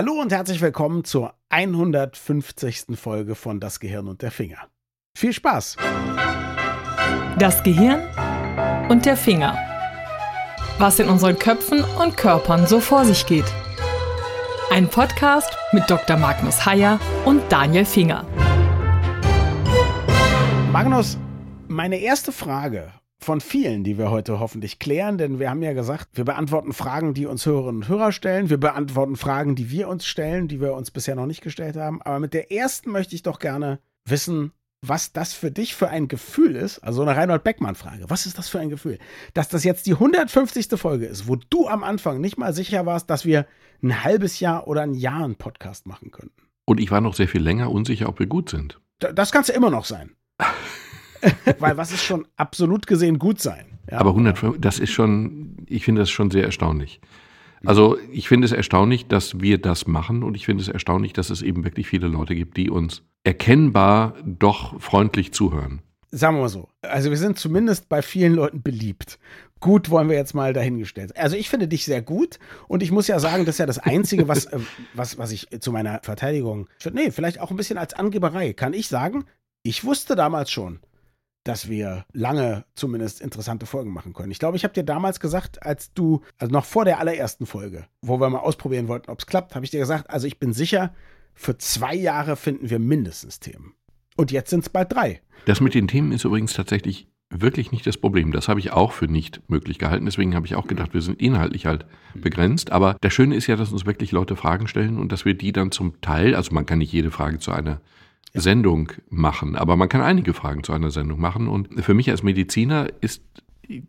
Hallo und herzlich willkommen zur 150. Folge von Das Gehirn und der Finger. Viel Spaß! Das Gehirn und der Finger. Was in unseren Köpfen und Körpern so vor sich geht. Ein Podcast mit Dr. Magnus Heyer und Daniel Finger. Magnus, meine erste Frage von vielen, die wir heute hoffentlich klären, denn wir haben ja gesagt, wir beantworten Fragen, die uns Hörerinnen und Hörer stellen. Wir beantworten Fragen, die wir uns stellen, die wir uns bisher noch nicht gestellt haben. Aber mit der ersten möchte ich doch gerne wissen, was das für dich für ein Gefühl ist. Also eine Reinhold Beckmann-Frage. Was ist das für ein Gefühl? Dass das jetzt die 150. Folge ist, wo du am Anfang nicht mal sicher warst, dass wir ein halbes Jahr oder ein Jahr einen Podcast machen könnten. Und ich war noch sehr viel länger unsicher, ob wir gut sind. Das kann es immer noch sein. Weil was ist schon absolut gesehen gut sein? Ja. Aber 105, das ist schon, ich finde das schon sehr erstaunlich. Also ich finde es erstaunlich, dass wir das machen und ich finde es erstaunlich, dass es eben wirklich viele Leute gibt, die uns erkennbar doch freundlich zuhören. Sagen wir mal so. Also wir sind zumindest bei vielen Leuten beliebt. Gut wollen wir jetzt mal dahingestellt. Also ich finde dich sehr gut und ich muss ja sagen, das ist ja das Einzige, was, äh, was, was ich zu meiner Verteidigung, nee, vielleicht auch ein bisschen als Angeberei, kann ich sagen, ich wusste damals schon, dass wir lange zumindest interessante Folgen machen können. Ich glaube, ich habe dir damals gesagt, als du, also noch vor der allerersten Folge, wo wir mal ausprobieren wollten, ob es klappt, habe ich dir gesagt, also ich bin sicher, für zwei Jahre finden wir mindestens Themen. Und jetzt sind es bald drei. Das mit den Themen ist übrigens tatsächlich wirklich nicht das Problem. Das habe ich auch für nicht möglich gehalten. Deswegen habe ich auch gedacht, wir sind inhaltlich halt begrenzt. Aber das Schöne ist ja, dass uns wirklich Leute Fragen stellen und dass wir die dann zum Teil, also man kann nicht jede Frage zu einer. Sendung machen. Aber man kann einige Fragen zu einer Sendung machen. Und für mich als Mediziner ist,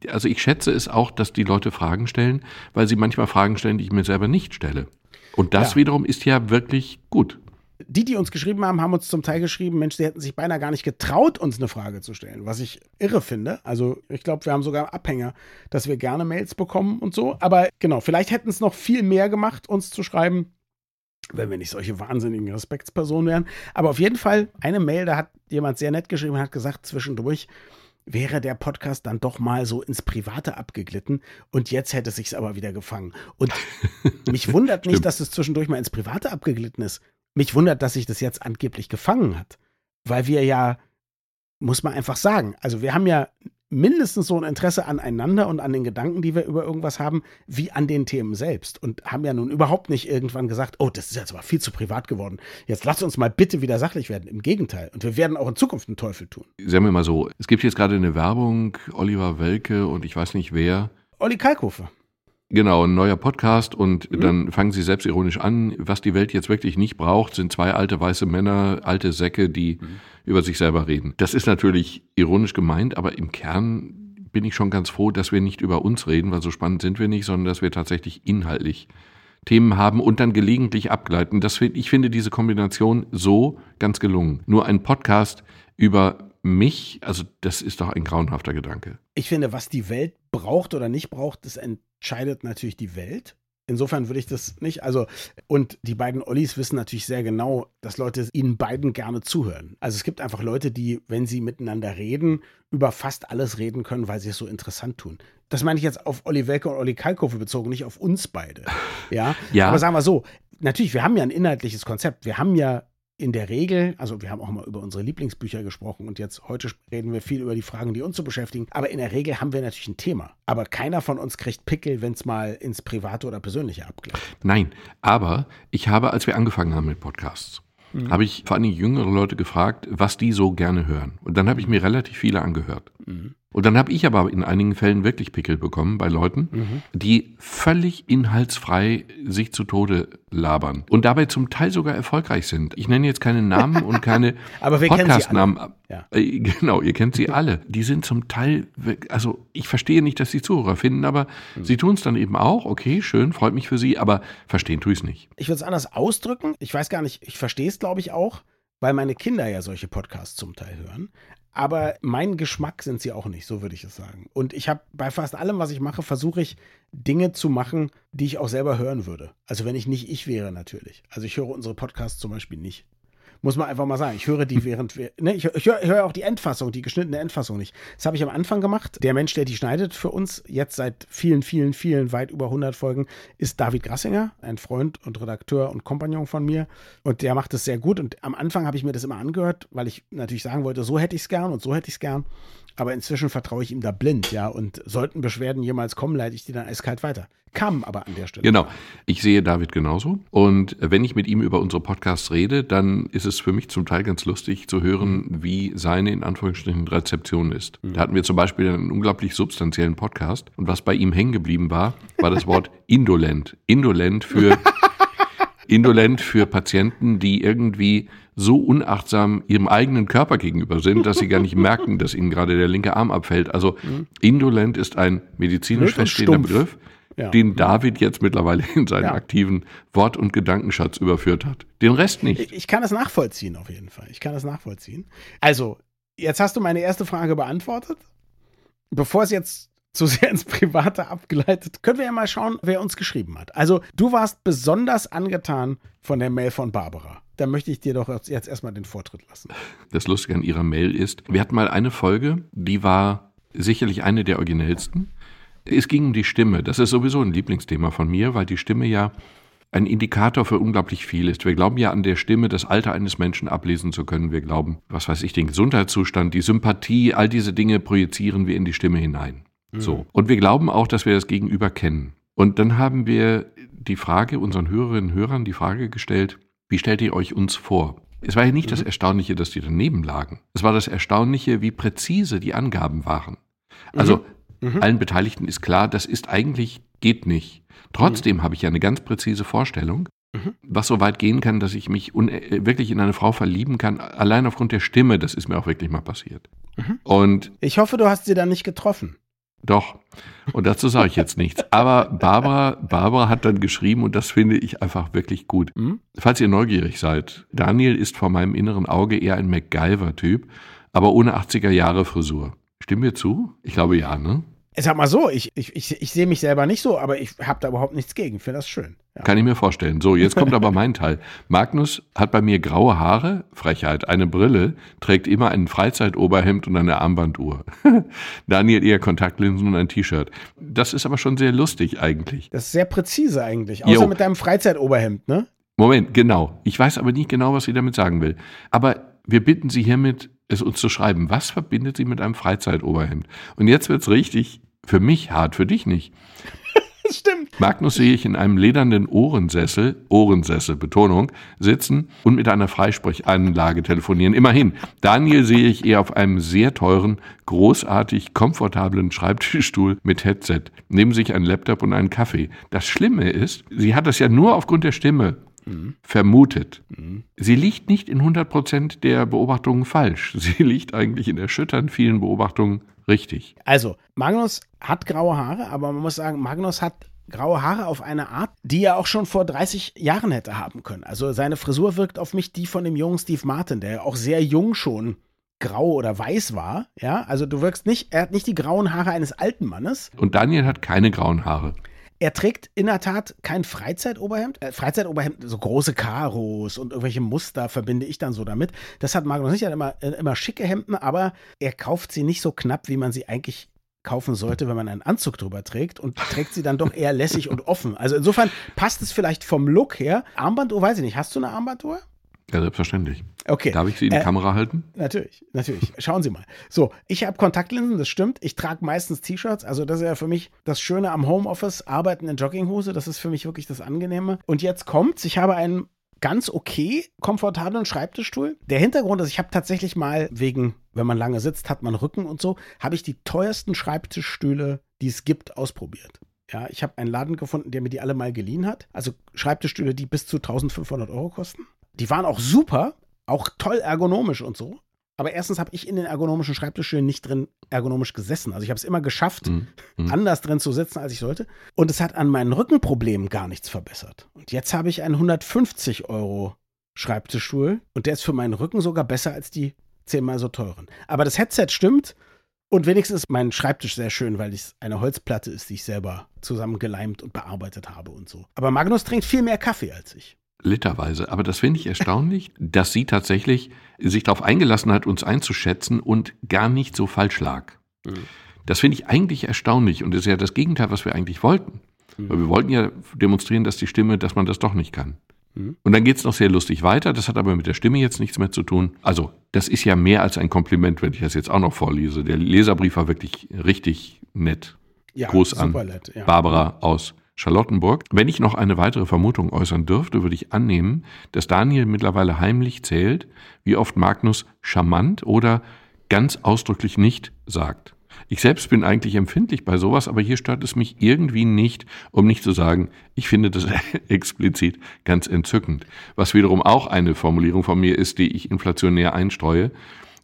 also ich schätze es auch, dass die Leute Fragen stellen, weil sie manchmal Fragen stellen, die ich mir selber nicht stelle. Und das ja. wiederum ist ja wirklich gut. Die, die uns geschrieben haben, haben uns zum Teil geschrieben, Mensch, sie hätten sich beinahe gar nicht getraut, uns eine Frage zu stellen, was ich irre finde. Also ich glaube, wir haben sogar Abhänger, dass wir gerne Mails bekommen und so. Aber genau, vielleicht hätten es noch viel mehr gemacht, uns zu schreiben wenn wir nicht solche wahnsinnigen Respektspersonen wären. Aber auf jeden Fall eine Mail, da hat jemand sehr nett geschrieben und hat gesagt, zwischendurch wäre der Podcast dann doch mal so ins Private abgeglitten und jetzt hätte es sich aber wieder gefangen. Und mich wundert nicht, dass es zwischendurch mal ins Private abgeglitten ist. Mich wundert, dass sich das jetzt angeblich gefangen hat. Weil wir ja, muss man einfach sagen, also wir haben ja mindestens so ein Interesse aneinander und an den Gedanken, die wir über irgendwas haben, wie an den Themen selbst. Und haben ja nun überhaupt nicht irgendwann gesagt, oh, das ist jetzt aber viel zu privat geworden. Jetzt lass uns mal bitte wieder sachlich werden. Im Gegenteil. Und wir werden auch in Zukunft einen Teufel tun. Sagen wir mal so, es gibt jetzt gerade eine Werbung, Oliver Welke und ich weiß nicht wer. Olli Kalkofe. Genau, ein neuer Podcast und mhm. dann fangen sie selbstironisch an. Was die Welt jetzt wirklich nicht braucht, sind zwei alte weiße Männer, alte Säcke, die mhm. über sich selber reden. Das ist natürlich ironisch gemeint, aber im Kern bin ich schon ganz froh, dass wir nicht über uns reden, weil so spannend sind wir nicht, sondern dass wir tatsächlich inhaltlich Themen haben und dann gelegentlich abgleiten. Das, ich finde diese Kombination so ganz gelungen. Nur ein Podcast über mich, also das ist doch ein grauenhafter Gedanke. Ich finde, was die Welt braucht oder nicht braucht, das entscheidet natürlich die Welt. Insofern würde ich das nicht, also, und die beiden Ollis wissen natürlich sehr genau, dass Leute ihnen beiden gerne zuhören. Also es gibt einfach Leute, die, wenn sie miteinander reden, über fast alles reden können, weil sie es so interessant tun. Das meine ich jetzt auf Olli Welke und Olli Kalkofe bezogen, nicht auf uns beide. Ja? ja. Aber sagen wir so, natürlich, wir haben ja ein inhaltliches Konzept. Wir haben ja in der Regel, also wir haben auch mal über unsere Lieblingsbücher gesprochen und jetzt heute reden wir viel über die Fragen, die uns so beschäftigen, aber in der Regel haben wir natürlich ein Thema. Aber keiner von uns kriegt Pickel, wenn es mal ins Private oder Persönliche abgleicht. Nein, aber ich habe, als wir angefangen haben mit Podcasts, mhm. habe ich vor allem jüngere Leute gefragt, was die so gerne hören. Und dann habe ich mir relativ viele angehört. Mhm. Und dann habe ich aber in einigen Fällen wirklich Pickel bekommen bei Leuten, mhm. die völlig inhaltsfrei sich zu Tode labern und dabei zum Teil sogar erfolgreich sind. Ich nenne jetzt keine Namen und keine Podcast-Namen. Ja. Äh, genau, ihr kennt sie alle. Die sind zum Teil, also ich verstehe nicht, dass sie Zuhörer finden, aber mhm. sie tun es dann eben auch. Okay, schön, freut mich für sie, aber verstehen tue ich es nicht. Ich würde es anders ausdrücken. Ich weiß gar nicht, ich verstehe es, glaube ich, auch weil meine Kinder ja solche Podcasts zum Teil hören. Aber mein Geschmack sind sie auch nicht, so würde ich es sagen. Und ich habe bei fast allem, was ich mache, versuche ich Dinge zu machen, die ich auch selber hören würde. Also wenn ich nicht ich wäre natürlich. Also ich höre unsere Podcasts zum Beispiel nicht. Muss man einfach mal sagen. Ich höre die während wir, ne, ich, ich höre hör auch die Endfassung, die geschnittene Endfassung nicht. Das habe ich am Anfang gemacht. Der Mensch, der die schneidet für uns, jetzt seit vielen, vielen, vielen, weit über 100 Folgen, ist David Grassinger, ein Freund und Redakteur und Kompagnon von mir. Und der macht es sehr gut. Und am Anfang habe ich mir das immer angehört, weil ich natürlich sagen wollte, so hätte ich es gern und so hätte ich es gern. Aber inzwischen vertraue ich ihm da blind, ja. Und sollten Beschwerden jemals kommen, leite ich die dann eiskalt weiter. Kam aber an der Stelle. Genau. Ich sehe David genauso. Und wenn ich mit ihm über unsere Podcasts rede, dann ist es für mich zum Teil ganz lustig zu hören, wie seine in Anführungsstrichen Rezeption ist. Mhm. Da hatten wir zum Beispiel einen unglaublich substanziellen Podcast. Und was bei ihm hängen geblieben war, war das Wort indolent. Indolent für indolent für Patienten, die irgendwie so unachtsam ihrem eigenen Körper gegenüber sind, dass sie gar nicht merken, dass ihnen gerade der linke Arm abfällt. Also indolent ist ein medizinisch feststehender Begriff, ja. den David jetzt mittlerweile in seinen ja. aktiven Wort- und Gedankenschatz überführt hat. Den Rest nicht. Ich kann das nachvollziehen auf jeden Fall. Ich kann das nachvollziehen. Also, jetzt hast du meine erste Frage beantwortet. Bevor es jetzt zu sehr ins Private abgeleitet, können wir ja mal schauen, wer uns geschrieben hat. Also, du warst besonders angetan von der Mail von Barbara. Da möchte ich dir doch jetzt erstmal den Vortritt lassen. Das Lustige an ihrer Mail ist, wir hatten mal eine Folge, die war sicherlich eine der originellsten. Es ging um die Stimme. Das ist sowieso ein Lieblingsthema von mir, weil die Stimme ja ein Indikator für unglaublich viel ist. Wir glauben ja an der Stimme das Alter eines Menschen ablesen zu können. Wir glauben, was weiß ich, den Gesundheitszustand, die Sympathie, all diese Dinge projizieren wir in die Stimme hinein. So. Mhm. Und wir glauben auch, dass wir das Gegenüber kennen. Und dann haben wir die Frage, unseren Hörerinnen und Hörern die Frage gestellt, wie stellt ihr euch uns vor? Es war ja nicht mhm. das Erstaunliche, dass die daneben lagen. Es war das Erstaunliche, wie präzise die Angaben waren. Also mhm. mhm. allen Beteiligten ist klar, das ist eigentlich, geht nicht. Trotzdem mhm. habe ich ja eine ganz präzise Vorstellung, mhm. was so weit gehen kann, dass ich mich äh, wirklich in eine Frau verlieben kann, allein aufgrund der Stimme. Das ist mir auch wirklich mal passiert. Und ich hoffe, du hast sie dann nicht getroffen. Doch. Und dazu sage ich jetzt nichts. Aber Barbara, Barbara hat dann geschrieben, und das finde ich einfach wirklich gut. Mhm. Falls ihr neugierig seid, Daniel ist vor meinem inneren Auge eher ein MacGyver-Typ, aber ohne 80er Jahre Frisur. Stimmen wir zu? Ich glaube ja, ne? Sag mal so, ich, ich, ich, ich sehe mich selber nicht so, aber ich habe da überhaupt nichts gegen. Finde das schön. Ja. Kann ich mir vorstellen. So, jetzt kommt aber mein Teil. Magnus hat bei mir graue Haare, Frechheit, eine Brille, trägt immer ein Freizeitoberhemd und eine Armbanduhr. Daniel eher Kontaktlinsen und ein T-Shirt. Das ist aber schon sehr lustig eigentlich. Das ist sehr präzise eigentlich. Außer jo. mit deinem Freizeitoberhemd, ne? Moment, genau. Ich weiß aber nicht genau, was sie damit sagen will. Aber wir bitten Sie hiermit, es uns zu schreiben. Was verbindet sie mit einem Freizeitoberhemd? Und jetzt wird's richtig für mich hart, für dich nicht. Stimmt. Magnus sehe ich in einem ledernden Ohrensessel, Ohrensessel, Betonung, sitzen und mit einer Freisprechanlage telefonieren. Immerhin. Daniel sehe ich eher auf einem sehr teuren, großartig komfortablen Schreibtischstuhl mit Headset, neben sich einen Laptop und einen Kaffee. Das Schlimme ist, sie hat das ja nur aufgrund der Stimme mhm. vermutet. Mhm. Sie liegt nicht in 100 Prozent der Beobachtungen falsch. Sie liegt eigentlich in erschütternd vielen Beobachtungen richtig. Also, Magnus hat graue Haare, aber man muss sagen, Magnus hat graue Haare auf eine Art, die er auch schon vor 30 Jahren hätte haben können. Also seine Frisur wirkt auf mich die von dem jungen Steve Martin, der auch sehr jung schon grau oder weiß war. Ja, also du wirkst nicht, er hat nicht die grauen Haare eines alten Mannes. Und Daniel hat keine grauen Haare. Er trägt in der Tat kein Freizeitoberhemd. Äh, Freizeitoberhemd, so große Karos und irgendwelche Muster verbinde ich dann so damit. Das hat Magnus nicht. Er hat immer, äh, immer schicke Hemden, aber er kauft sie nicht so knapp, wie man sie eigentlich kaufen sollte, wenn man einen Anzug drüber trägt und trägt sie dann doch eher lässig und offen. Also insofern passt es vielleicht vom Look her. Armbanduhr, weiß ich nicht. Hast du eine Armbanduhr? Ja, selbstverständlich. Okay. Darf ich Sie in die äh, Kamera halten? Natürlich, natürlich. Schauen Sie mal. So, ich habe Kontaktlinsen, das stimmt. Ich trage meistens T-Shirts. Also, das ist ja für mich das Schöne am Homeoffice. Arbeiten in Jogginghose, das ist für mich wirklich das Angenehme. Und jetzt kommt's. Ich habe einen ganz okay komfortablen Schreibtischstuhl. Der Hintergrund ist, ich habe tatsächlich mal wegen, wenn man lange sitzt, hat man Rücken und so, habe ich die teuersten Schreibtischstühle, die es gibt, ausprobiert. Ja, ich habe einen Laden gefunden, der mir die alle mal geliehen hat. Also Schreibtischstühle, die bis zu 1500 Euro kosten. Die waren auch super, auch toll ergonomisch und so. Aber erstens habe ich in den ergonomischen Schreibtischstühlen nicht drin ergonomisch gesessen. Also ich habe es immer geschafft, mhm. mhm. anders drin zu sitzen, als ich sollte. Und es hat an meinen Rückenproblemen gar nichts verbessert. Und jetzt habe ich einen 150 Euro Schreibtischstuhl und der ist für meinen Rücken sogar besser als die zehnmal so teuren. Aber das Headset stimmt und wenigstens ist mein Schreibtisch sehr schön, weil es eine Holzplatte ist, die ich selber zusammengeleimt und bearbeitet habe und so. Aber Magnus trinkt viel mehr Kaffee als ich. Literweise. Aber das finde ich erstaunlich, dass sie tatsächlich sich darauf eingelassen hat, uns einzuschätzen und gar nicht so falsch lag. Mhm. Das finde ich eigentlich erstaunlich und ist ja das Gegenteil, was wir eigentlich wollten. Mhm. Weil wir wollten ja demonstrieren, dass die Stimme, dass man das doch nicht kann. Mhm. Und dann geht es noch sehr lustig weiter. Das hat aber mit der Stimme jetzt nichts mehr zu tun. Also, das ist ja mehr als ein Kompliment, wenn ich das jetzt auch noch vorlese. Der Leserbrief war wirklich richtig nett. Ja, Gruß an nett, ja. Barbara aus Charlottenburg. Wenn ich noch eine weitere Vermutung äußern dürfte, würde ich annehmen, dass Daniel mittlerweile heimlich zählt, wie oft Magnus charmant oder ganz ausdrücklich nicht sagt. Ich selbst bin eigentlich empfindlich bei sowas, aber hier stört es mich irgendwie nicht, um nicht zu sagen, ich finde das explizit ganz entzückend. Was wiederum auch eine Formulierung von mir ist, die ich inflationär einstreue.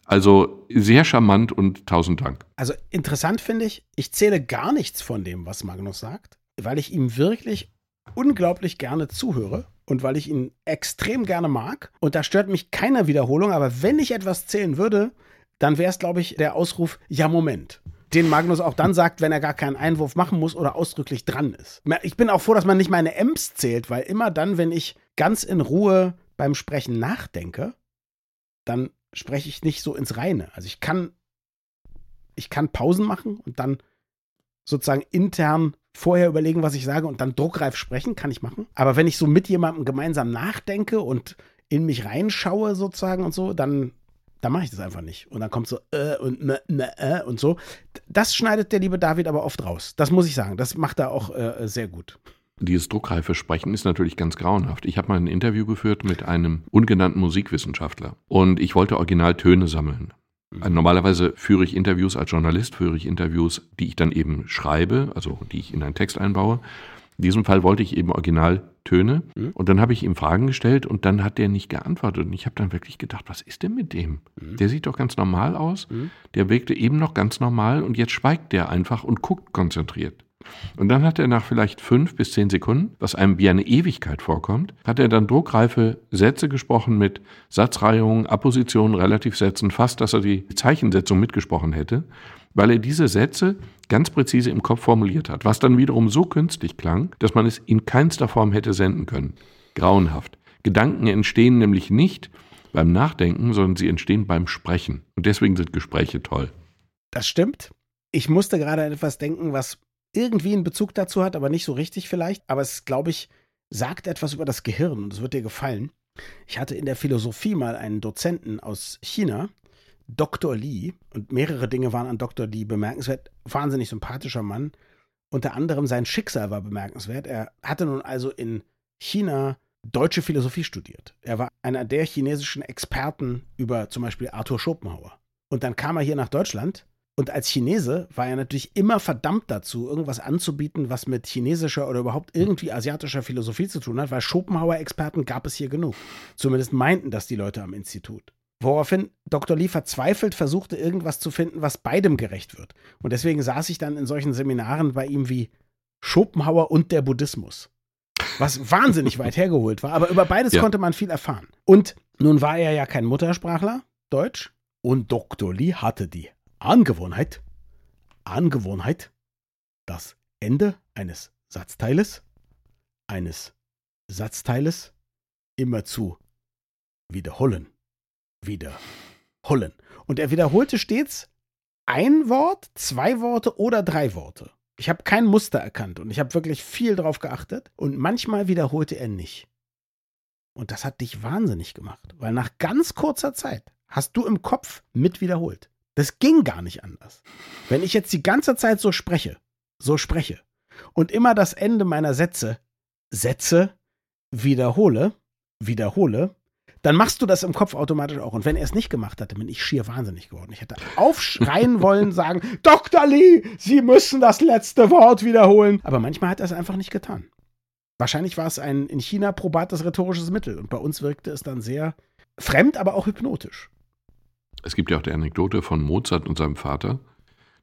Also sehr charmant und tausend Dank. Also interessant finde ich, ich zähle gar nichts von dem, was Magnus sagt, weil ich ihm wirklich unglaublich gerne zuhöre und weil ich ihn extrem gerne mag. Und da stört mich keine Wiederholung, aber wenn ich etwas zählen würde, dann wäre es, glaube ich, der Ausruf, ja, Moment. Den Magnus auch dann sagt, wenn er gar keinen Einwurf machen muss oder ausdrücklich dran ist. Ich bin auch froh, dass man nicht meine Ems zählt, weil immer dann, wenn ich ganz in Ruhe beim Sprechen nachdenke, dann spreche ich nicht so ins Reine. Also ich kann, ich kann Pausen machen und dann sozusagen intern vorher überlegen, was ich sage und dann druckreif sprechen, kann ich machen. Aber wenn ich so mit jemandem gemeinsam nachdenke und in mich reinschaue sozusagen und so, dann da mache ich das einfach nicht. Und dann kommt so äh und ne, ne, äh und so. Das schneidet der liebe David aber oft raus. Das muss ich sagen. Das macht er auch äh, sehr gut. Dieses druckreife Sprechen ist natürlich ganz grauenhaft. Ich habe mal ein Interview geführt mit einem ungenannten Musikwissenschaftler und ich wollte Originaltöne sammeln. Mhm. Normalerweise führe ich Interviews als Journalist, führe ich Interviews, die ich dann eben schreibe, also die ich in einen Text einbaue. In diesem Fall wollte ich eben Originaltöne mhm. und dann habe ich ihm Fragen gestellt und dann hat der nicht geantwortet und ich habe dann wirklich gedacht, was ist denn mit dem? Mhm. Der sieht doch ganz normal aus, mhm. der wirkte eben noch ganz normal und jetzt schweigt der einfach und guckt konzentriert. Und dann hat er nach vielleicht fünf bis zehn Sekunden, was einem wie eine Ewigkeit vorkommt, hat er dann druckreife Sätze gesprochen mit Satzreihungen, Appositionen, Relativsätzen, fast, dass er die Zeichensetzung mitgesprochen hätte weil er diese Sätze ganz präzise im Kopf formuliert hat, was dann wiederum so künstlich klang, dass man es in keinster Form hätte senden können. Grauenhaft. Gedanken entstehen nämlich nicht beim Nachdenken, sondern sie entstehen beim Sprechen. Und deswegen sind Gespräche toll. Das stimmt. Ich musste gerade an etwas denken, was irgendwie einen Bezug dazu hat, aber nicht so richtig vielleicht. Aber es, glaube ich, sagt etwas über das Gehirn und es wird dir gefallen. Ich hatte in der Philosophie mal einen Dozenten aus China, Dr. Lee, und mehrere Dinge waren an Dr. Lee bemerkenswert, wahnsinnig sympathischer Mann. Unter anderem sein Schicksal war bemerkenswert. Er hatte nun also in China deutsche Philosophie studiert. Er war einer der chinesischen Experten über zum Beispiel Arthur Schopenhauer. Und dann kam er hier nach Deutschland und als Chinese war er natürlich immer verdammt dazu, irgendwas anzubieten, was mit chinesischer oder überhaupt irgendwie asiatischer Philosophie zu tun hat, weil Schopenhauer-Experten gab es hier genug. Zumindest meinten das die Leute am Institut. Woraufhin Dr. Lee verzweifelt versuchte, irgendwas zu finden, was beidem gerecht wird. Und deswegen saß ich dann in solchen Seminaren bei ihm wie Schopenhauer und der Buddhismus. Was wahnsinnig weit hergeholt war, aber über beides ja. konnte man viel erfahren. Und nun war er ja kein Muttersprachler, Deutsch, und Dr. Lee hatte die Angewohnheit, Angewohnheit, das Ende eines Satzteiles, eines Satzteiles immer zu wiederholen wiederholen. Und er wiederholte stets ein Wort, zwei Worte oder drei Worte. Ich habe kein Muster erkannt und ich habe wirklich viel drauf geachtet. Und manchmal wiederholte er nicht. Und das hat dich wahnsinnig gemacht, weil nach ganz kurzer Zeit hast du im Kopf mit wiederholt. Das ging gar nicht anders. Wenn ich jetzt die ganze Zeit so spreche, so spreche und immer das Ende meiner Sätze, Sätze wiederhole, wiederhole, dann machst du das im Kopf automatisch auch. Und wenn er es nicht gemacht hatte, bin ich schier wahnsinnig geworden. Ich hätte aufschreien wollen, sagen, Dr. Lee, Sie müssen das letzte Wort wiederholen. Aber manchmal hat er es einfach nicht getan. Wahrscheinlich war es ein in China probates rhetorisches Mittel. Und bei uns wirkte es dann sehr fremd, aber auch hypnotisch. Es gibt ja auch die Anekdote von Mozart und seinem Vater,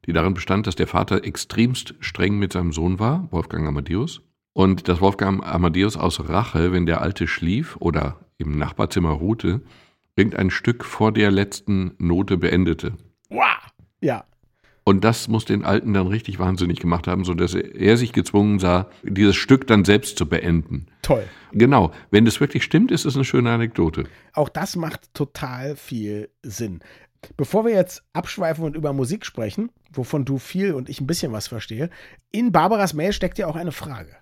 die darin bestand, dass der Vater extremst streng mit seinem Sohn war, Wolfgang Amadeus. Und dass Wolfgang Amadeus aus Rache, wenn der Alte schlief oder im Nachbarzimmer ruhte, irgendein Stück vor der letzten Note beendete. Wow. Ja. Und das muss den Alten dann richtig wahnsinnig gemacht haben, sodass er sich gezwungen sah, dieses Stück dann selbst zu beenden. Toll. Genau. Wenn das wirklich stimmt, ist es eine schöne Anekdote. Auch das macht total viel Sinn. Bevor wir jetzt abschweifen und über Musik sprechen, wovon du viel und ich ein bisschen was verstehe, in Barbaras Mail steckt ja auch eine Frage.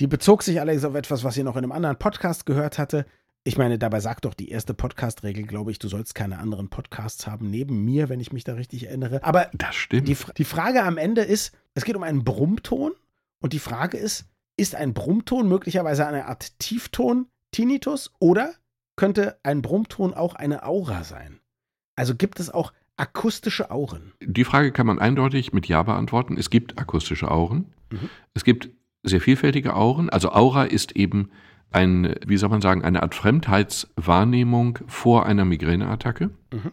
Die bezog sich allerdings auf etwas, was sie noch in einem anderen Podcast gehört hatte. Ich meine, dabei sagt doch die erste Podcast-Regel, glaube ich, du sollst keine anderen Podcasts haben neben mir, wenn ich mich da richtig erinnere. Aber das stimmt. Die, die Frage am Ende ist, es geht um einen Brummton und die Frage ist, ist ein Brummton möglicherweise eine Art Tiefton, Tinnitus oder könnte ein Brummton auch eine Aura sein? Also gibt es auch akustische Auren? Die Frage kann man eindeutig mit Ja beantworten. Es gibt akustische Auren. Mhm. Es gibt sehr vielfältige Auren. Also Aura ist eben ein, wie soll man sagen, eine Art Fremdheitswahrnehmung vor einer Migräneattacke. Mhm.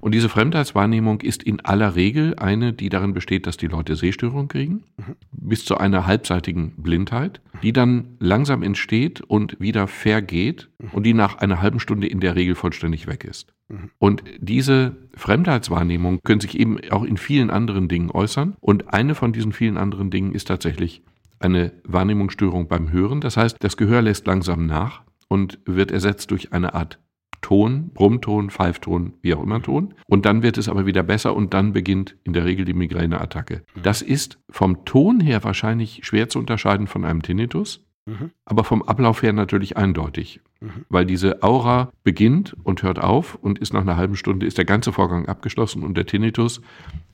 Und diese Fremdheitswahrnehmung ist in aller Regel eine, die darin besteht, dass die Leute Sehstörungen kriegen, mhm. bis zu einer halbseitigen Blindheit, die dann langsam entsteht und wieder vergeht mhm. und die nach einer halben Stunde in der Regel vollständig weg ist. Mhm. Und diese Fremdheitswahrnehmung können sich eben auch in vielen anderen Dingen äußern. Und eine von diesen vielen anderen Dingen ist tatsächlich eine Wahrnehmungsstörung beim Hören. Das heißt, das Gehör lässt langsam nach und wird ersetzt durch eine Art Ton, Brummton, Pfeifton, wie auch immer Ton. Und dann wird es aber wieder besser und dann beginnt in der Regel die Migräneattacke. Das ist vom Ton her wahrscheinlich schwer zu unterscheiden von einem Tinnitus, mhm. aber vom Ablauf her natürlich eindeutig. Mhm. Weil diese Aura beginnt und hört auf und ist nach einer halben Stunde ist der ganze Vorgang abgeschlossen und der Tinnitus,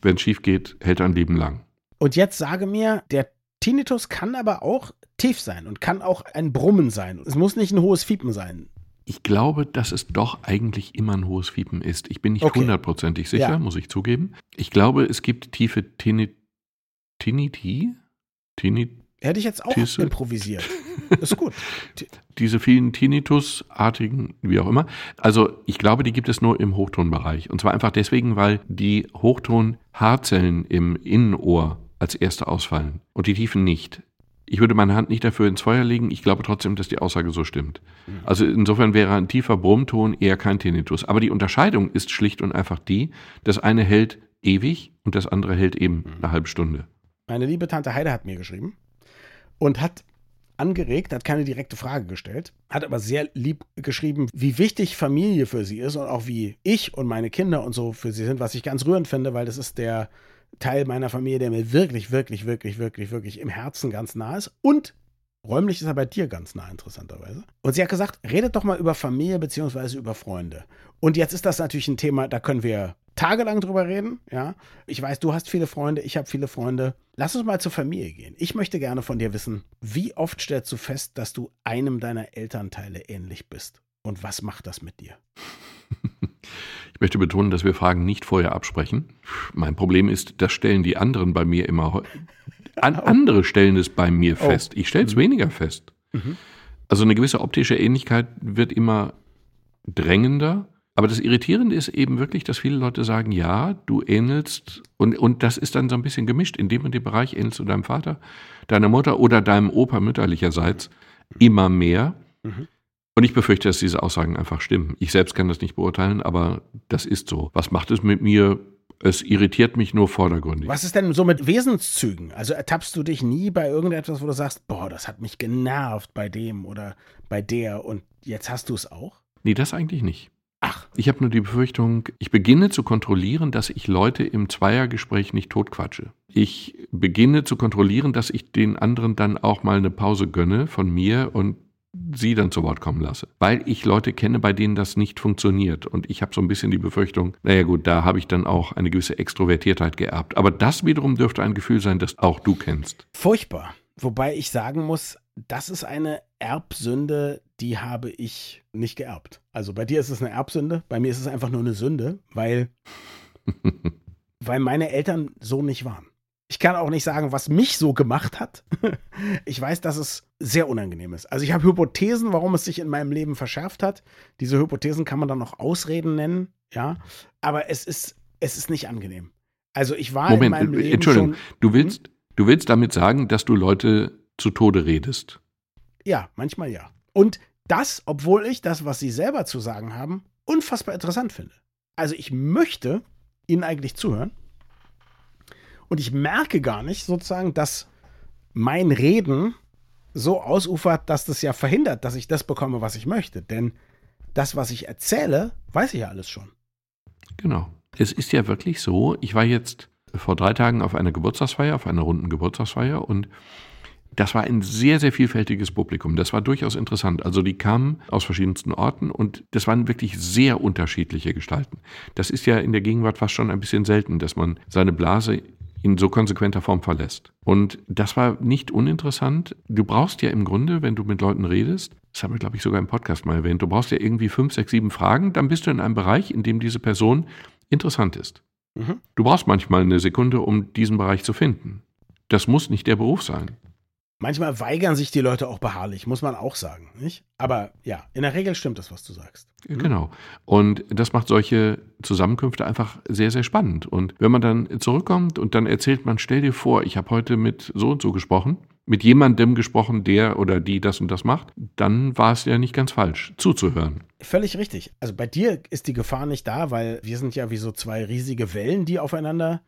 wenn es schief geht, hält ein Leben lang. Und jetzt sage mir, der Tinnitus kann aber auch tief sein und kann auch ein Brummen sein. Es muss nicht ein hohes Fiepen sein. Ich glaube, dass es doch eigentlich immer ein hohes Fiepen ist. Ich bin nicht hundertprozentig okay. sicher, ja. muss ich zugeben. Ich glaube, es gibt tiefe Tinnitti. Tinniti? Tinnit Hätte ich jetzt auch Tisse. improvisiert. Ist gut. Diese vielen Tinnitus-artigen, wie auch immer. Also ich glaube, die gibt es nur im Hochtonbereich. Und zwar einfach deswegen, weil die Hochton-Haarzellen im Innenohr als erste ausfallen und die Tiefen nicht. Ich würde meine Hand nicht dafür ins Feuer legen. Ich glaube trotzdem, dass die Aussage so stimmt. Mhm. Also insofern wäre ein tiefer Brummton eher kein Tinnitus. Aber die Unterscheidung ist schlicht und einfach die, das eine hält ewig und das andere hält eben mhm. eine halbe Stunde. Meine liebe Tante Heide hat mir geschrieben und hat angeregt, hat keine direkte Frage gestellt, hat aber sehr lieb geschrieben, wie wichtig Familie für sie ist und auch wie ich und meine Kinder und so für sie sind, was ich ganz rührend finde, weil das ist der Teil meiner Familie, der mir wirklich, wirklich, wirklich, wirklich, wirklich im Herzen ganz nah ist. Und räumlich ist er bei dir ganz nah, interessanterweise. Und sie hat gesagt, redet doch mal über Familie beziehungsweise über Freunde. Und jetzt ist das natürlich ein Thema, da können wir tagelang drüber reden. Ja, ich weiß, du hast viele Freunde, ich habe viele Freunde. Lass uns mal zur Familie gehen. Ich möchte gerne von dir wissen, wie oft stellst du fest, dass du einem deiner Elternteile ähnlich bist? Und was macht das mit dir? Ich möchte betonen, dass wir Fragen nicht vorher absprechen. Mein Problem ist, das stellen die anderen bei mir immer. An, andere stellen es bei mir oh. fest. Ich stelle es mhm. weniger fest. Mhm. Also eine gewisse optische Ähnlichkeit wird immer drängender. Aber das Irritierende ist eben wirklich, dass viele Leute sagen, ja, du ähnelst, und, und das ist dann so ein bisschen gemischt. In dem und dem Bereich ähnelst du deinem Vater, deiner Mutter oder deinem Opa mütterlicherseits immer mehr. Mhm. Und ich befürchte, dass diese Aussagen einfach stimmen. Ich selbst kann das nicht beurteilen, aber das ist so. Was macht es mit mir? Es irritiert mich nur vordergründig. Was ist denn so mit Wesenszügen? Also ertappst du dich nie bei irgendetwas, wo du sagst, boah, das hat mich genervt bei dem oder bei der und jetzt hast du es auch? Nee, das eigentlich nicht. Ach. Ich habe nur die Befürchtung, ich beginne zu kontrollieren, dass ich Leute im Zweiergespräch nicht totquatsche. Ich beginne zu kontrollieren, dass ich den anderen dann auch mal eine Pause gönne von mir und sie dann zu Wort kommen lasse. Weil ich Leute kenne, bei denen das nicht funktioniert. Und ich habe so ein bisschen die Befürchtung, naja gut, da habe ich dann auch eine gewisse Extrovertiertheit geerbt. Aber das wiederum dürfte ein Gefühl sein, das auch du kennst. Furchtbar. Wobei ich sagen muss, das ist eine Erbsünde, die habe ich nicht geerbt. Also bei dir ist es eine Erbsünde, bei mir ist es einfach nur eine Sünde, weil, weil meine Eltern so nicht waren. Ich kann auch nicht sagen, was mich so gemacht hat. Ich weiß, dass es sehr unangenehm ist. Also ich habe Hypothesen, warum es sich in meinem Leben verschärft hat. Diese Hypothesen kann man dann noch Ausreden nennen, ja. Aber es ist, es ist nicht angenehm. Also ich war Moment, in meinem Leben Entschuldigung, schon, du willst, hm? du willst damit sagen, dass du Leute zu Tode redest? Ja, manchmal ja. Und das, obwohl ich das, was sie selber zu sagen haben, unfassbar interessant finde. Also ich möchte ihnen eigentlich zuhören Und ich merke gar nicht sozusagen, dass mein Reden so ausufert, dass das ja verhindert, dass ich das bekomme, was ich möchte. Denn das, was ich erzähle, weiß ich ja alles schon. Genau. Es ist ja wirklich so, ich war jetzt vor drei Tagen auf einer Geburtstagsfeier, auf einer runden Geburtstagsfeier und das war ein sehr, sehr vielfältiges Publikum. Das war durchaus interessant. Also die kamen aus verschiedensten Orten und das waren wirklich sehr unterschiedliche Gestalten. Das ist ja in der Gegenwart fast schon ein bisschen selten, dass man seine Blase in so konsequenter Form verlässt. Und das war nicht uninteressant. Du brauchst ja im Grunde, wenn du mit Leuten redest, das haben wir, glaube ich, sogar im Podcast mal erwähnt, du brauchst ja irgendwie fünf, sechs, sieben Fragen, dann bist du in einem Bereich, in dem diese Person interessant ist. Mhm. Du brauchst manchmal eine Sekunde, um diesen Bereich zu finden. Das muss nicht der Beruf sein. Manchmal weigern sich die Leute auch beharrlich, muss man auch sagen, nicht? Aber ja, in der Regel stimmt das, was du sagst. Mhm. Genau. Und das macht solche Zusammenkünfte einfach sehr, sehr spannend. Und wenn man dann zurückkommt und dann erzählt man, stell dir vor, ich habe heute mit so und so gesprochen, mit jemandem gesprochen, der oder die das und das macht, dann war es ja nicht ganz falsch, zuzuhören. Völlig richtig. Also bei dir ist die Gefahr nicht da, weil wir sind ja wie so zwei riesige Wellen, die aufeinander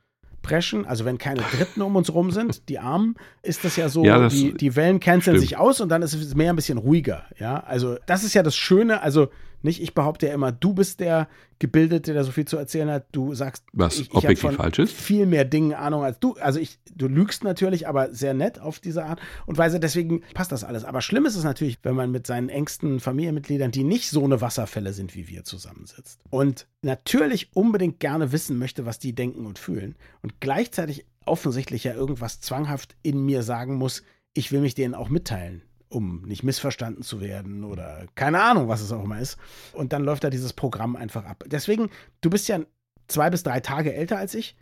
preschen, also wenn keine Dritten um uns rum sind, die Armen, ist das ja so, ja, das die, die Wellen canceln sich aus und dann ist es mehr ein bisschen ruhiger. Ja, also das ist ja das Schöne, also nicht, ich behaupte ja immer, du bist der Gebildete, der so viel zu erzählen hat. Du sagst, was ich, ich objektiv falsch ist. Viel mehr Dinge Ahnung als du. Also ich, du lügst natürlich, aber sehr nett auf diese Art und Weise. Deswegen passt das alles. Aber schlimm ist es natürlich, wenn man mit seinen engsten Familienmitgliedern, die nicht so eine Wasserfälle sind wie wir, zusammensitzt. Und natürlich unbedingt gerne wissen möchte, was die denken und fühlen. Und gleichzeitig offensichtlich ja irgendwas zwanghaft in mir sagen muss, ich will mich denen auch mitteilen um nicht missverstanden zu werden oder keine Ahnung, was es auch immer ist. Und dann läuft da dieses Programm einfach ab. Deswegen, du bist ja zwei bis drei Tage älter als ich.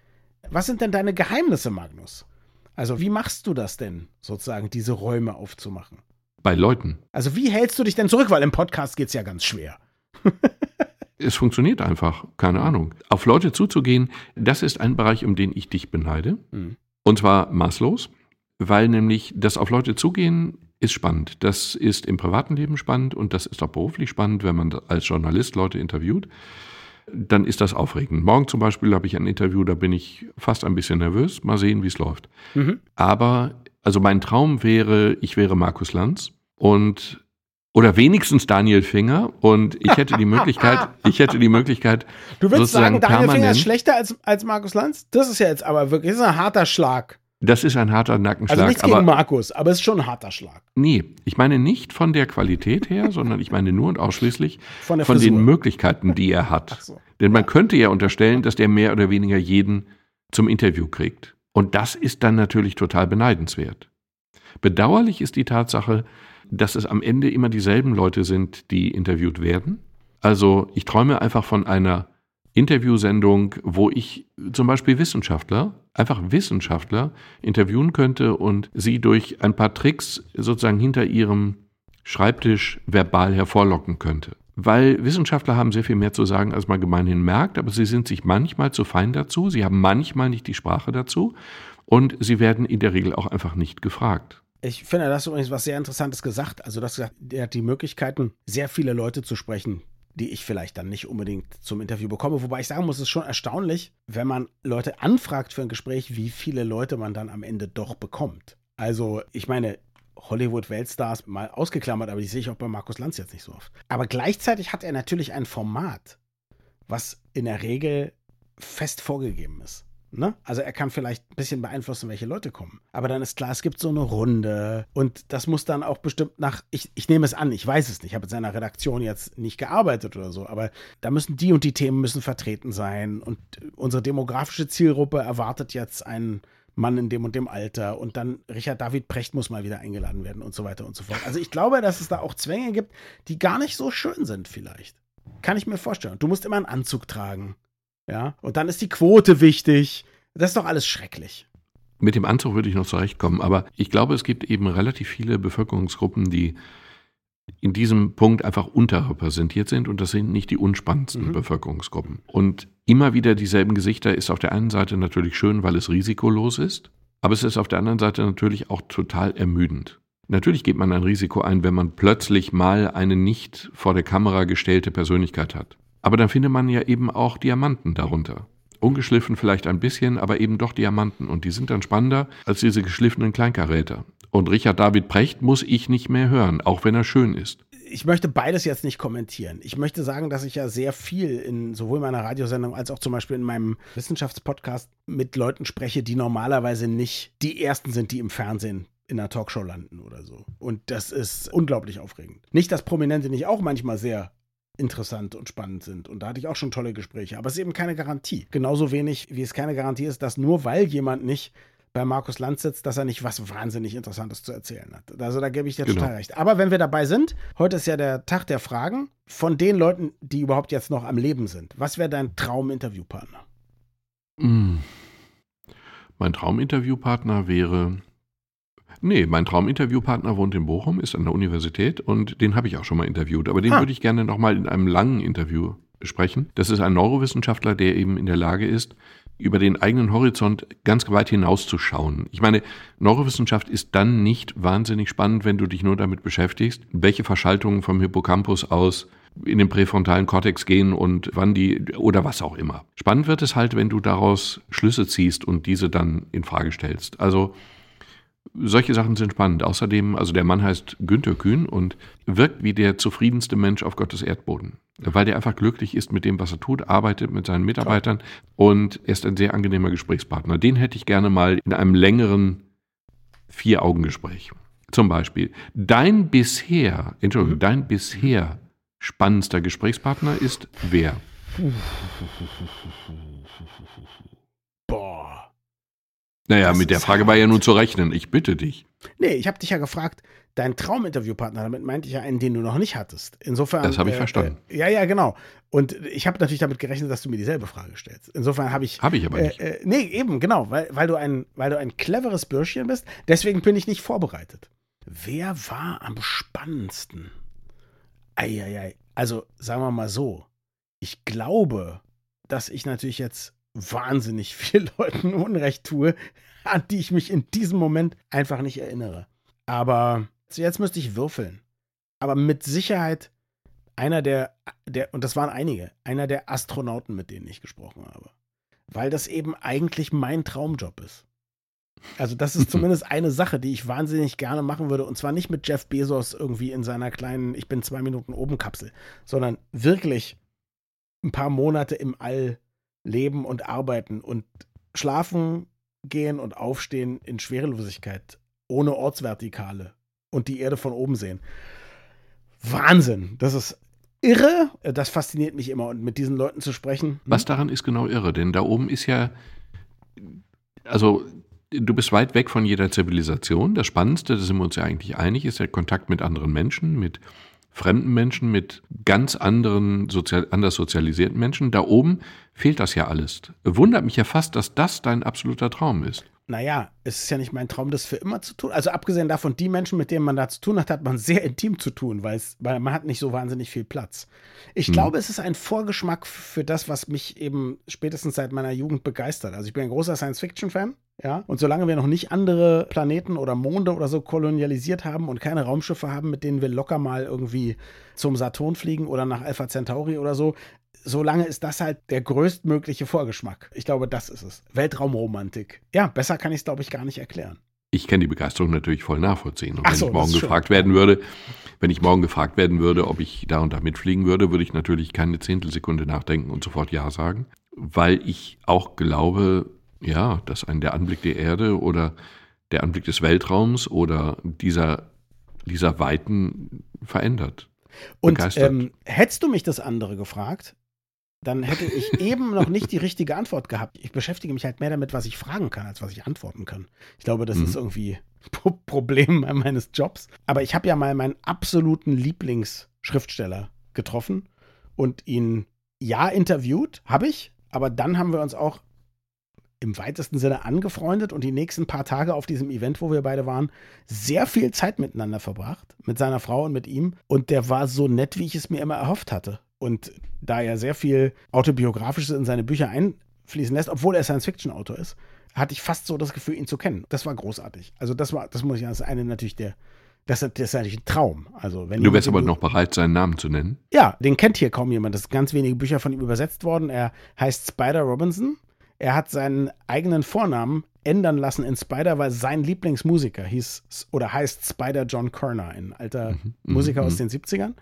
Was sind denn deine Geheimnisse, Magnus? Also, wie machst du das denn, sozusagen, diese Räume aufzumachen? Bei Leuten. Also, wie hältst du dich denn zurück? Weil im Podcast geht es ja ganz schwer. es funktioniert einfach, keine Ahnung. Auf Leute zuzugehen, das ist ein Bereich, um den ich dich beneide. Mhm. Und zwar maßlos, weil nämlich das auf Leute zugehen ist spannend. Das ist im privaten Leben spannend und das ist auch beruflich spannend, wenn man als Journalist Leute interviewt. Dann ist das aufregend. Morgen zum Beispiel habe ich ein Interview, da bin ich fast ein bisschen nervös. Mal sehen, wie es läuft. Mhm. Aber, also mein Traum wäre, ich wäre Markus Lanz und oder wenigstens Daniel Finger und ich hätte die Möglichkeit, ich hätte die Möglichkeit. Du willst sagen, Daniel Finger ist schlechter als, als Markus Lanz? Das ist ja jetzt aber wirklich das ist ein harter Schlag. Das ist ein harter Nackenschlag. Also nichts aber, gegen Markus, aber es ist schon ein harter Schlag. Nee, ich meine nicht von der Qualität her, sondern ich meine nur und ausschließlich von, von den Möglichkeiten, die er hat. So. Denn man könnte ja unterstellen, dass der mehr oder weniger jeden zum Interview kriegt. Und das ist dann natürlich total beneidenswert. Bedauerlich ist die Tatsache, dass es am Ende immer dieselben Leute sind, die interviewt werden. Also ich träume einfach von einer Interviewsendung, wo ich zum Beispiel Wissenschaftler, einfach Wissenschaftler interviewen könnte und sie durch ein paar Tricks sozusagen hinter ihrem Schreibtisch verbal hervorlocken könnte. Weil Wissenschaftler haben sehr viel mehr zu sagen, als man gemeinhin merkt, aber sie sind sich manchmal zu fein dazu, sie haben manchmal nicht die Sprache dazu und sie werden in der Regel auch einfach nicht gefragt. Ich finde, das ist übrigens was sehr Interessantes gesagt. Also, das er hat die Möglichkeiten, sehr viele Leute zu sprechen, die ich vielleicht dann nicht unbedingt zum Interview bekomme. Wobei ich sagen muss, es ist schon erstaunlich, wenn man Leute anfragt für ein Gespräch, wie viele Leute man dann am Ende doch bekommt. Also, ich meine, Hollywood-Weltstars mal ausgeklammert, aber die sehe ich auch bei Markus Lanz jetzt nicht so oft. Aber gleichzeitig hat er natürlich ein Format, was in der Regel fest vorgegeben ist. Ne? Also er kann vielleicht ein bisschen beeinflussen, welche Leute kommen. Aber dann ist klar, es gibt so eine Runde und das muss dann auch bestimmt nach, ich, ich nehme es an, ich weiß es nicht, ich habe in seiner Redaktion jetzt nicht gearbeitet oder so, aber da müssen die und die Themen müssen vertreten sein und unsere demografische Zielgruppe erwartet jetzt einen Mann in dem und dem Alter und dann Richard David Precht muss mal wieder eingeladen werden und so weiter und so fort. Also ich glaube, dass es da auch Zwänge gibt, die gar nicht so schön sind vielleicht. Kann ich mir vorstellen. Du musst immer einen Anzug tragen. Ja, und dann ist die Quote wichtig. Das ist doch alles schrecklich. Mit dem Anzug würde ich noch zurechtkommen, aber ich glaube, es gibt eben relativ viele Bevölkerungsgruppen, die in diesem Punkt einfach unterrepräsentiert sind und das sind nicht die unspannendsten mhm. Bevölkerungsgruppen. Und immer wieder dieselben Gesichter ist auf der einen Seite natürlich schön, weil es risikolos ist, aber es ist auf der anderen Seite natürlich auch total ermüdend. Natürlich geht man ein Risiko ein, wenn man plötzlich mal eine nicht vor der Kamera gestellte Persönlichkeit hat. Aber dann findet man ja eben auch Diamanten darunter. ungeschliffen vielleicht ein bisschen, aber eben doch Diamanten. Und die sind dann spannender als diese geschliffenen Kleinkaräter. Und Richard David Precht muss ich nicht mehr hören, auch wenn er schön ist. Ich möchte beides jetzt nicht kommentieren. Ich möchte sagen, dass ich ja sehr viel in sowohl meiner Radiosendung als auch zum Beispiel in meinem Wissenschaftspodcast mit Leuten spreche, die normalerweise nicht die ersten sind, die im Fernsehen in einer Talkshow landen oder so. Und das ist unglaublich aufregend. Nicht, dass Prominente nicht auch manchmal sehr interessant und spannend sind. Und da hatte ich auch schon tolle Gespräche. Aber es ist eben keine Garantie. Genauso wenig, wie es keine Garantie ist, dass nur weil jemand nicht bei Markus Lanz sitzt, dass er nicht was wahnsinnig Interessantes zu erzählen hat. Also da gebe ich dir genau. total recht. Aber wenn wir dabei sind, heute ist ja der Tag der Fragen von den Leuten, die überhaupt jetzt noch am Leben sind. Was wäre dein Trauminterviewpartner? Mm. Mein Trauminterviewpartner wäre Nee, mein Trauminterviewpartner wohnt in Bochum, ist an der Universität und den habe ich auch schon mal interviewt. Aber den ah. würde ich gerne nochmal in einem langen Interview sprechen. Das ist ein Neurowissenschaftler, der eben in der Lage ist, über den eigenen Horizont ganz weit hinauszuschauen. Ich meine, Neurowissenschaft ist dann nicht wahnsinnig spannend, wenn du dich nur damit beschäftigst, welche Verschaltungen vom Hippocampus aus in den präfrontalen Kortex gehen und wann die oder was auch immer. Spannend wird es halt, wenn du daraus Schlüsse ziehst und diese dann in Frage stellst. Also solche Sachen sind spannend. Außerdem, also der Mann heißt Günther Kühn und wirkt wie der zufriedenste Mensch auf Gottes Erdboden. Weil der einfach glücklich ist mit dem, was er tut, arbeitet mit seinen Mitarbeitern und er ist ein sehr angenehmer Gesprächspartner. Den hätte ich gerne mal in einem längeren Vier-Augen-Gespräch. Zum Beispiel, dein bisher, Entschuldigung, dein bisher spannendster Gesprächspartner ist wer? Naja, das mit der Frage war ja nun zu rechnen. Ich bitte dich. Nee, ich habe dich ja gefragt, dein Trauminterviewpartner, damit meinte ich ja einen, den du noch nicht hattest. Insofern. Das habe ich äh, verstanden. Äh, ja, ja, genau. Und ich habe natürlich damit gerechnet, dass du mir dieselbe Frage stellst. Insofern habe ich. Habe ich aber nicht. Äh, äh, nee, eben, genau, weil, weil, du ein, weil du ein cleveres Bürschchen bist. Deswegen bin ich nicht vorbereitet. Wer war am spannendsten? Eieiei. Also, sagen wir mal so. Ich glaube, dass ich natürlich jetzt wahnsinnig vielen Leuten Unrecht tue, an die ich mich in diesem Moment einfach nicht erinnere. Aber jetzt müsste ich würfeln. Aber mit Sicherheit einer der, der, und das waren einige, einer der Astronauten, mit denen ich gesprochen habe. Weil das eben eigentlich mein Traumjob ist. Also, das ist zumindest eine Sache, die ich wahnsinnig gerne machen würde. Und zwar nicht mit Jeff Bezos irgendwie in seiner kleinen, ich bin zwei Minuten oben Kapsel, sondern wirklich ein paar Monate im All leben und arbeiten und schlafen gehen und aufstehen in Schwerelosigkeit, ohne Ortsvertikale und die Erde von oben sehen. Wahnsinn. Das ist irre. Das fasziniert mich immer und mit diesen Leuten zu sprechen. Hm? Was daran ist genau irre, denn da oben ist ja, also du bist weit weg von jeder Zivilisation. Das Spannendste, da sind wir uns ja eigentlich einig, ist der Kontakt mit anderen Menschen, mit fremden Menschen, mit ganz anderen, sozial, anders sozialisierten Menschen. Da oben fehlt das ja alles. Wundert mich ja fast, dass das dein absoluter Traum ist. Naja, es ist ja nicht mein Traum, das für immer zu tun. Also abgesehen davon, die Menschen, mit denen man da zu tun hat, hat man sehr intim zu tun, weil, es, weil man hat nicht so wahnsinnig viel Platz. Ich hm. glaube, es ist ein Vorgeschmack für das, was mich eben spätestens seit meiner Jugend begeistert. Also ich bin ein großer Science-Fiction-Fan. Ja, und solange wir noch nicht andere Planeten oder Monde oder so kolonialisiert haben und keine Raumschiffe haben, mit denen wir locker mal irgendwie zum Saturn fliegen oder nach Alpha Centauri oder so, solange ist das halt der größtmögliche Vorgeschmack. Ich glaube, das ist es. Weltraumromantik. Ja, besser kann ich es, glaube ich, gar nicht erklären. Ich kann die Begeisterung natürlich voll nachvollziehen. Und wenn so, ich morgen gefragt schön. werden würde, wenn ich morgen gefragt werden würde, ob ich da und da mitfliegen würde, würde ich natürlich keine Zehntelsekunde nachdenken und sofort Ja sagen. Weil ich auch glaube, ja, dass ein der Anblick der Erde oder der Anblick des Weltraums oder dieser, dieser Weiten verändert. Und ähm, hättest du mich das andere gefragt, dann hätte ich eben noch nicht die richtige Antwort gehabt. Ich beschäftige mich halt mehr damit, was ich fragen kann, als was ich antworten kann. Ich glaube, das mhm. ist irgendwie ein Problem meines Jobs. Aber ich habe ja mal meinen absoluten Lieblingsschriftsteller getroffen und ihn ja interviewt, habe ich, aber dann haben wir uns auch im weitesten Sinne angefreundet und die nächsten paar Tage auf diesem Event, wo wir beide waren, sehr viel Zeit miteinander verbracht, mit seiner Frau und mit ihm. Und der war so nett, wie ich es mir immer erhofft hatte. Und da er sehr viel Autobiografisches in seine Bücher einfließen lässt, obwohl er Science-Fiction-Autor ist, hatte ich fast so das Gefühl, ihn zu kennen. Das war großartig. Also das war, das muss ich sagen, das ist eine natürlich der, das, das ist natürlich ein Traum. Also wenn du wärst aber noch bereit, seinen Namen zu nennen? Ja, den kennt hier kaum jemand. Das sind ganz wenige Bücher von ihm übersetzt worden. Er heißt Spider Robinson Er hat seinen eigenen Vornamen ändern lassen in Spider, weil sein Lieblingsmusiker hieß oder heißt Spider John Kerner, ein alter mhm, Musiker mhm. aus den 70ern.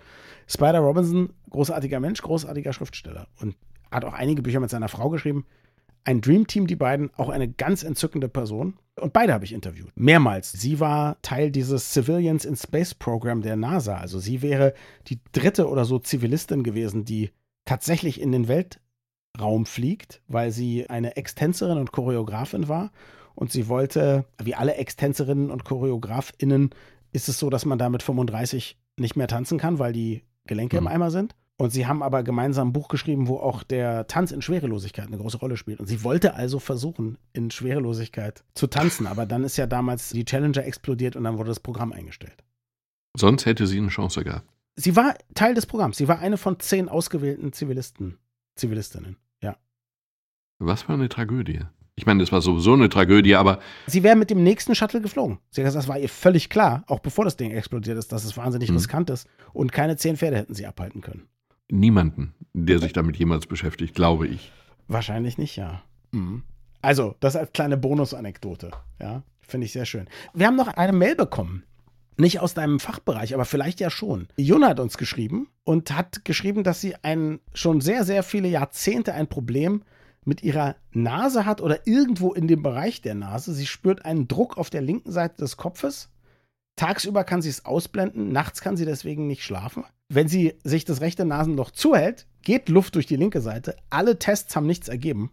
Spider Robinson, großartiger Mensch, großartiger Schriftsteller und hat auch einige Bücher mit seiner Frau geschrieben. Ein Dreamteam, die beiden, auch eine ganz entzückende Person. Und beide habe ich interviewt. Mehrmals. Sie war Teil dieses Civilians in Space Program der NASA. Also sie wäre die dritte oder so Zivilistin gewesen, die tatsächlich in den Weltraum fliegt, weil sie eine Extänzerin und Choreografin war. Und sie wollte, wie alle Extänzerinnen und Choreografinnen, ist es so, dass man da mit 35 nicht mehr tanzen kann, weil die Gelenke mhm. im Eimer sind. Und sie haben aber gemeinsam ein Buch geschrieben, wo auch der Tanz in Schwerelosigkeit eine große Rolle spielt. Und sie wollte also versuchen, in Schwerelosigkeit zu tanzen. Aber dann ist ja damals die Challenger explodiert und dann wurde das Programm eingestellt. Sonst hätte sie eine Chance gehabt. Sie war Teil des Programms. Sie war eine von zehn ausgewählten Zivilisten, Zivilistinnen. Was für eine Tragödie. Ich meine, das war sowieso eine Tragödie, aber. Sie wäre mit dem nächsten Shuttle geflogen. Sie gesagt, das war ihr völlig klar, auch bevor das Ding explodiert ist, dass es wahnsinnig hm. riskant ist. Und keine zehn Pferde hätten sie abhalten können. Niemanden, der sich damit jemals beschäftigt, glaube ich. Wahrscheinlich nicht, ja. Mhm. Also, das als kleine Bonusanekdote. Ja, finde ich sehr schön. Wir haben noch eine Mail bekommen. Nicht aus deinem Fachbereich, aber vielleicht ja schon. Juna hat uns geschrieben und hat geschrieben, dass sie ein, schon sehr, sehr viele Jahrzehnte ein Problem mit ihrer Nase hat oder irgendwo in dem Bereich der Nase. Sie spürt einen Druck auf der linken Seite des Kopfes. Tagsüber kann sie es ausblenden, nachts kann sie deswegen nicht schlafen. Wenn sie sich das rechte Nasenloch zuhält, geht Luft durch die linke Seite. Alle Tests haben nichts ergeben.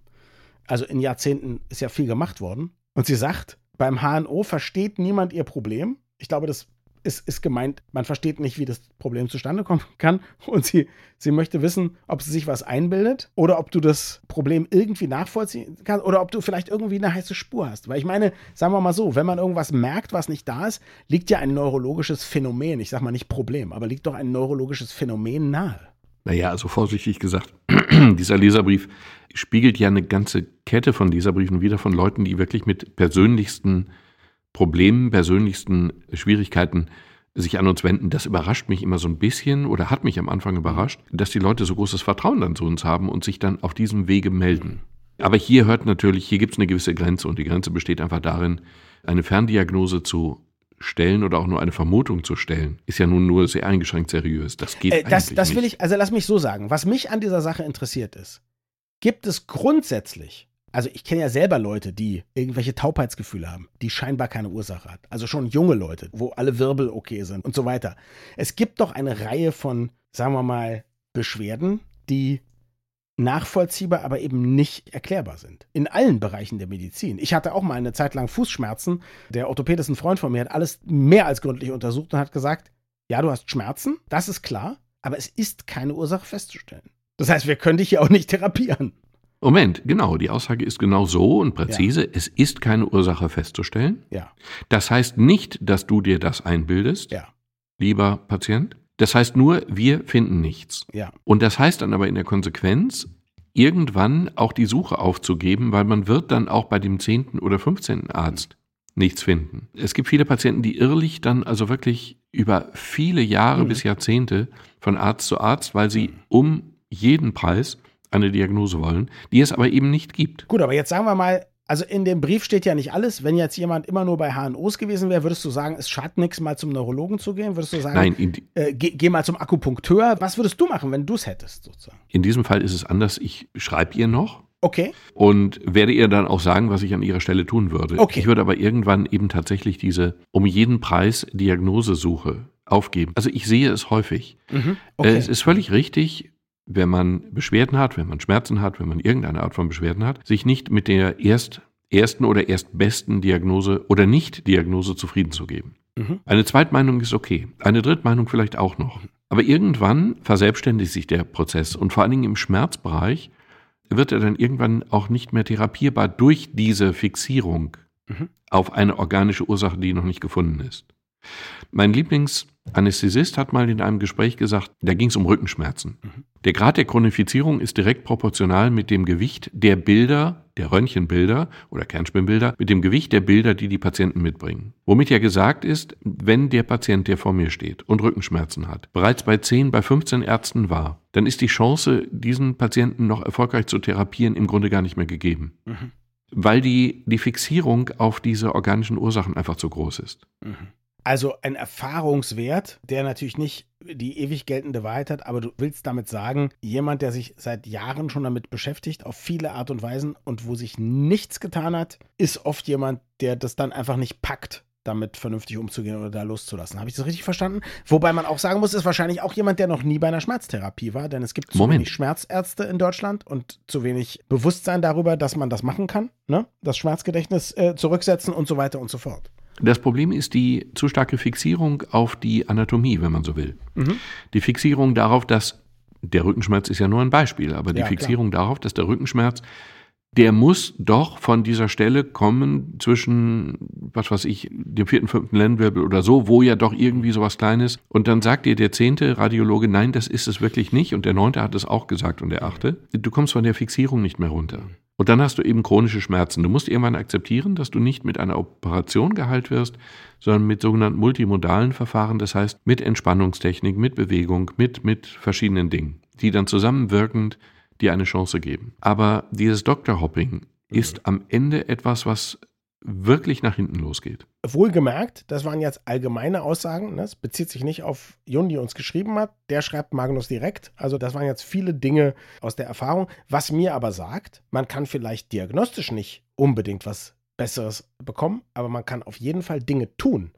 Also in Jahrzehnten ist ja viel gemacht worden. Und sie sagt, beim HNO versteht niemand ihr Problem. Ich glaube, das ist, ist gemeint, man versteht nicht, wie das Problem zustande kommen kann. Und sie, sie möchte wissen, ob sie sich was einbildet oder ob du das Problem irgendwie nachvollziehen kannst oder ob du vielleicht irgendwie eine heiße Spur hast. Weil ich meine, sagen wir mal so, wenn man irgendwas merkt, was nicht da ist, liegt ja ein neurologisches Phänomen, ich sag mal nicht Problem, aber liegt doch ein neurologisches Phänomen nahe. Naja, also vorsichtig gesagt, dieser Leserbrief spiegelt ja eine ganze Kette von Leserbriefen wieder von Leuten, die wirklich mit persönlichsten Problemen, persönlichsten Schwierigkeiten sich an uns wenden, das überrascht mich immer so ein bisschen oder hat mich am Anfang überrascht, dass die Leute so großes Vertrauen dann zu uns haben und sich dann auf diesem Wege melden. Aber hier hört natürlich, hier gibt es eine gewisse Grenze und die Grenze besteht einfach darin, eine Ferndiagnose zu stellen oder auch nur eine Vermutung zu stellen, ist ja nun nur sehr eingeschränkt seriös. Das geht äh, das, eigentlich das will ich, also lass mich so sagen. Was mich an dieser Sache interessiert ist, gibt es grundsätzlich also ich kenne ja selber Leute, die irgendwelche Taubheitsgefühle haben, die scheinbar keine Ursache hat. Also schon junge Leute, wo alle Wirbel okay sind und so weiter. Es gibt doch eine Reihe von, sagen wir mal, Beschwerden, die nachvollziehbar, aber eben nicht erklärbar sind. In allen Bereichen der Medizin. Ich hatte auch mal eine Zeit lang Fußschmerzen. Der Orthopäd ist ein Freund von mir, hat alles mehr als gründlich untersucht und hat gesagt, ja, du hast Schmerzen, das ist klar, aber es ist keine Ursache festzustellen. Das heißt, wir können dich ja auch nicht therapieren. Moment, genau, die Aussage ist genau so und präzise. Ja. Es ist keine Ursache festzustellen. Ja. Das heißt nicht, dass du dir das einbildest, ja. lieber Patient. Das heißt nur, wir finden nichts. Ja. Und das heißt dann aber in der Konsequenz, irgendwann auch die Suche aufzugeben, weil man wird dann auch bei dem zehnten oder fünfzehnten Arzt nichts finden. Es gibt viele Patienten, die irrlich dann also wirklich über viele Jahre mhm. bis Jahrzehnte von Arzt zu Arzt, weil sie um jeden Preis eine Diagnose wollen, die es aber eben nicht gibt. Gut, aber jetzt sagen wir mal, also in dem Brief steht ja nicht alles. Wenn jetzt jemand immer nur bei HNOs gewesen wäre, würdest du sagen, es schadet nichts, mal zum Neurologen zu gehen? Würdest du sagen, Nein, äh, geh, geh, mal zum Akupunkteur? Was würdest du machen, wenn du es hättest, sozusagen? In diesem Fall ist es anders. Ich schreibe ihr noch. Okay. Und werde ihr dann auch sagen, was ich an ihrer Stelle tun würde. Okay. Ich würde aber irgendwann eben tatsächlich diese um jeden Preis Diagnosesuche aufgeben. Also ich sehe es häufig. Mhm. Okay. Äh, es ist völlig richtig, wenn man Beschwerden hat, wenn man Schmerzen hat, wenn man irgendeine Art von Beschwerden hat, sich nicht mit der erst, ersten oder erstbesten Diagnose oder Nicht-Diagnose zufrieden zu geben. Mhm. Eine Zweitmeinung ist okay, eine Drittmeinung vielleicht auch noch. Aber irgendwann verselbstständigt sich der Prozess und vor allen Dingen im Schmerzbereich wird er dann irgendwann auch nicht mehr therapierbar durch diese Fixierung mhm. auf eine organische Ursache, die noch nicht gefunden ist. Mein Lieblingsanästhesist hat mal in einem Gespräch gesagt, da ging es um Rückenschmerzen. Mhm. Der Grad der Chronifizierung ist direkt proportional mit dem Gewicht der Bilder, der Röntgenbilder oder Kernspinbilder mit dem Gewicht der Bilder, die die Patienten mitbringen. Womit ja gesagt ist, wenn der Patient, der vor mir steht und Rückenschmerzen hat, bereits bei 10, bei 15 Ärzten war, dann ist die Chance, diesen Patienten noch erfolgreich zu therapieren, im Grunde gar nicht mehr gegeben. Mhm. Weil die, die Fixierung auf diese organischen Ursachen einfach zu groß ist. Mhm. Also ein Erfahrungswert, der natürlich nicht die ewig geltende Wahrheit hat, aber du willst damit sagen, jemand, der sich seit Jahren schon damit beschäftigt, auf viele Art und Weisen und wo sich nichts getan hat, ist oft jemand, der das dann einfach nicht packt, damit vernünftig umzugehen oder da loszulassen. Habe ich das richtig verstanden? Wobei man auch sagen muss, ist wahrscheinlich auch jemand, der noch nie bei einer Schmerztherapie war, denn es gibt zu wenig Schmerzärzte in Deutschland und zu wenig Bewusstsein darüber, dass man das machen kann, ne? das Schmerzgedächtnis äh, zurücksetzen und so weiter und so fort. Das Problem ist die zu starke Fixierung auf die Anatomie, wenn man so will. Mhm. Die Fixierung darauf, dass der Rückenschmerz ist ja nur ein Beispiel, aber die ja, Fixierung klar. darauf, dass der Rückenschmerz der muss doch von dieser Stelle kommen zwischen, was weiß ich, dem vierten, fünften Lendenwirbel oder so, wo ja doch irgendwie sowas Kleines. Und dann sagt dir der zehnte Radiologe, nein, das ist es wirklich nicht. Und der neunte hat es auch gesagt und der achte. Du kommst von der Fixierung nicht mehr runter. Und dann hast du eben chronische Schmerzen. Du musst irgendwann akzeptieren, dass du nicht mit einer Operation geheilt wirst, sondern mit sogenannten multimodalen Verfahren, das heißt mit Entspannungstechnik, mit Bewegung, mit, mit verschiedenen Dingen, die dann zusammenwirkend dir eine Chance geben. Aber dieses Doctor-Hopping ist am Ende etwas, was wirklich nach hinten losgeht. Wohlgemerkt, das waren jetzt allgemeine Aussagen. Das ne? bezieht sich nicht auf Jon, die uns geschrieben hat. Der schreibt Magnus direkt. Also das waren jetzt viele Dinge aus der Erfahrung. Was mir aber sagt, man kann vielleicht diagnostisch nicht unbedingt was Besseres bekommen, aber man kann auf jeden Fall Dinge tun.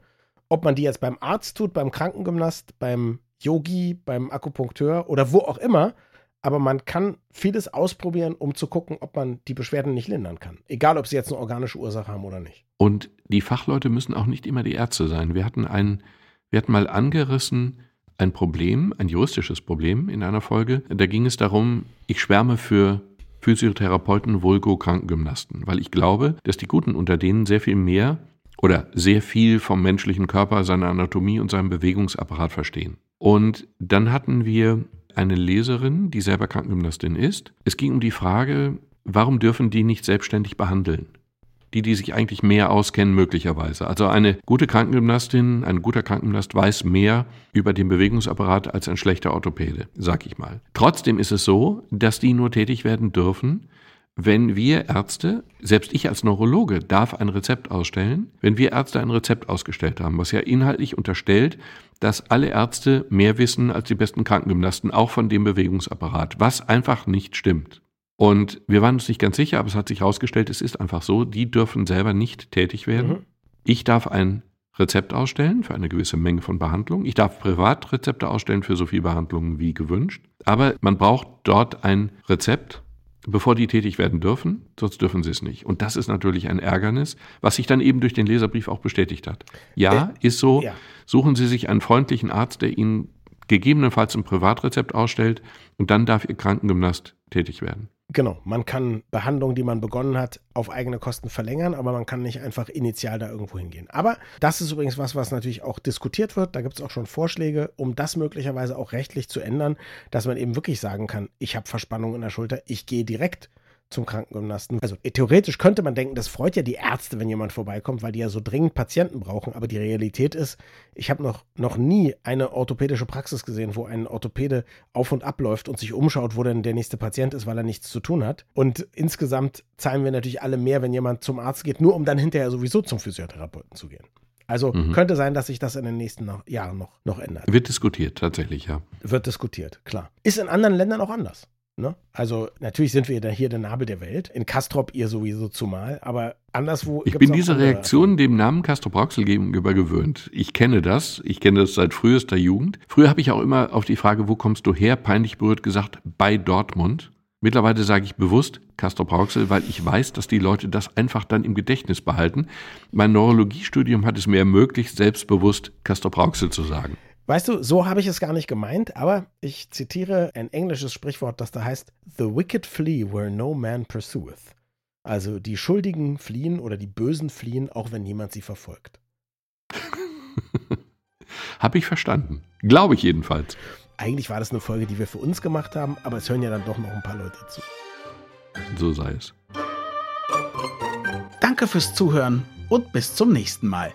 Ob man die jetzt beim Arzt tut, beim Krankengymnast, beim Yogi, beim Akupunkteur oder wo auch immer, aber man kann vieles ausprobieren, um zu gucken, ob man die Beschwerden nicht lindern kann. Egal, ob sie jetzt eine organische Ursache haben oder nicht. Und die Fachleute müssen auch nicht immer die Ärzte sein. Wir hatten ein, wir hatten mal angerissen ein Problem, ein juristisches Problem in einer Folge. Da ging es darum, ich schwärme für Physiotherapeuten, Vulgo Krankengymnasten, weil ich glaube, dass die Guten unter denen sehr viel mehr oder sehr viel vom menschlichen Körper, seiner Anatomie und seinem Bewegungsapparat verstehen. Und dann hatten wir eine Leserin, die selber Krankengymnastin ist. Es ging um die Frage, warum dürfen die nicht selbstständig behandeln? Die, die sich eigentlich mehr auskennen, möglicherweise. Also eine gute Krankengymnastin, ein guter Krankengymnast weiß mehr über den Bewegungsapparat als ein schlechter Orthopäde, sag ich mal. Trotzdem ist es so, dass die nur tätig werden dürfen, wenn wir Ärzte, selbst ich als Neurologe darf ein Rezept ausstellen, wenn wir Ärzte ein Rezept ausgestellt haben, was ja inhaltlich unterstellt, dass alle Ärzte mehr wissen als die besten Krankengymnasten, auch von dem Bewegungsapparat, was einfach nicht stimmt. Und wir waren uns nicht ganz sicher, aber es hat sich herausgestellt, es ist einfach so, die dürfen selber nicht tätig werden. Mhm. Ich darf ein Rezept ausstellen für eine gewisse Menge von Behandlungen. Ich darf Privatrezepte ausstellen für so viel Behandlungen wie gewünscht. Aber man braucht dort ein Rezept, bevor die tätig werden dürfen, sonst dürfen sie es nicht. Und das ist natürlich ein Ärgernis, was sich dann eben durch den Leserbrief auch bestätigt hat. Ja, äh, ist so. Ja. Suchen Sie sich einen freundlichen Arzt, der Ihnen gegebenenfalls ein Privatrezept ausstellt und dann darf Ihr Krankengymnast tätig werden. Genau, man kann Behandlungen, die man begonnen hat, auf eigene Kosten verlängern, aber man kann nicht einfach initial da irgendwo hingehen. Aber das ist übrigens was, was natürlich auch diskutiert wird. Da gibt es auch schon Vorschläge, um das möglicherweise auch rechtlich zu ändern, dass man eben wirklich sagen kann, ich habe Verspannung in der Schulter, ich gehe direkt zum Krankengymnasten. Also theoretisch könnte man denken, das freut ja die Ärzte, wenn jemand vorbeikommt, weil die ja so dringend Patienten brauchen. Aber die Realität ist, ich habe noch, noch nie eine orthopädische Praxis gesehen, wo ein Orthopäde auf und abläuft und sich umschaut, wo denn der nächste Patient ist, weil er nichts zu tun hat. Und insgesamt zahlen wir natürlich alle mehr, wenn jemand zum Arzt geht, nur um dann hinterher sowieso zum Physiotherapeuten zu gehen. Also mhm. könnte sein, dass sich das in den nächsten noch, Jahren noch, noch ändert. Wird diskutiert, tatsächlich, ja. Wird diskutiert, klar. Ist in anderen Ländern auch anders. Ne? Also natürlich sind wir hier der Nabel der Welt. In Kastrop ihr sowieso zumal, aber anderswo. Ich bin dieser Reaktion dem Namen Kastrop Rauxel gegenüber gewöhnt. Ich kenne das. Ich kenne das seit frühester Jugend. Früher habe ich auch immer auf die Frage, wo kommst du her, peinlich berührt gesagt, bei Dortmund. Mittlerweile sage ich bewusst Castrop Rauxel, weil ich weiß, dass die Leute das einfach dann im Gedächtnis behalten. Mein Neurologiestudium hat es mir ermöglicht, selbstbewusst Castrop Rauxel zu sagen. Weißt du, so habe ich es gar nicht gemeint, aber ich zitiere ein englisches Sprichwort, das da heißt: The wicked flee where no man pursueth. Also die Schuldigen fliehen oder die Bösen fliehen, auch wenn niemand sie verfolgt. Habe ich verstanden. Glaube ich jedenfalls. Eigentlich war das eine Folge, die wir für uns gemacht haben, aber es hören ja dann doch noch ein paar Leute zu. So sei es. Danke fürs Zuhören und bis zum nächsten Mal.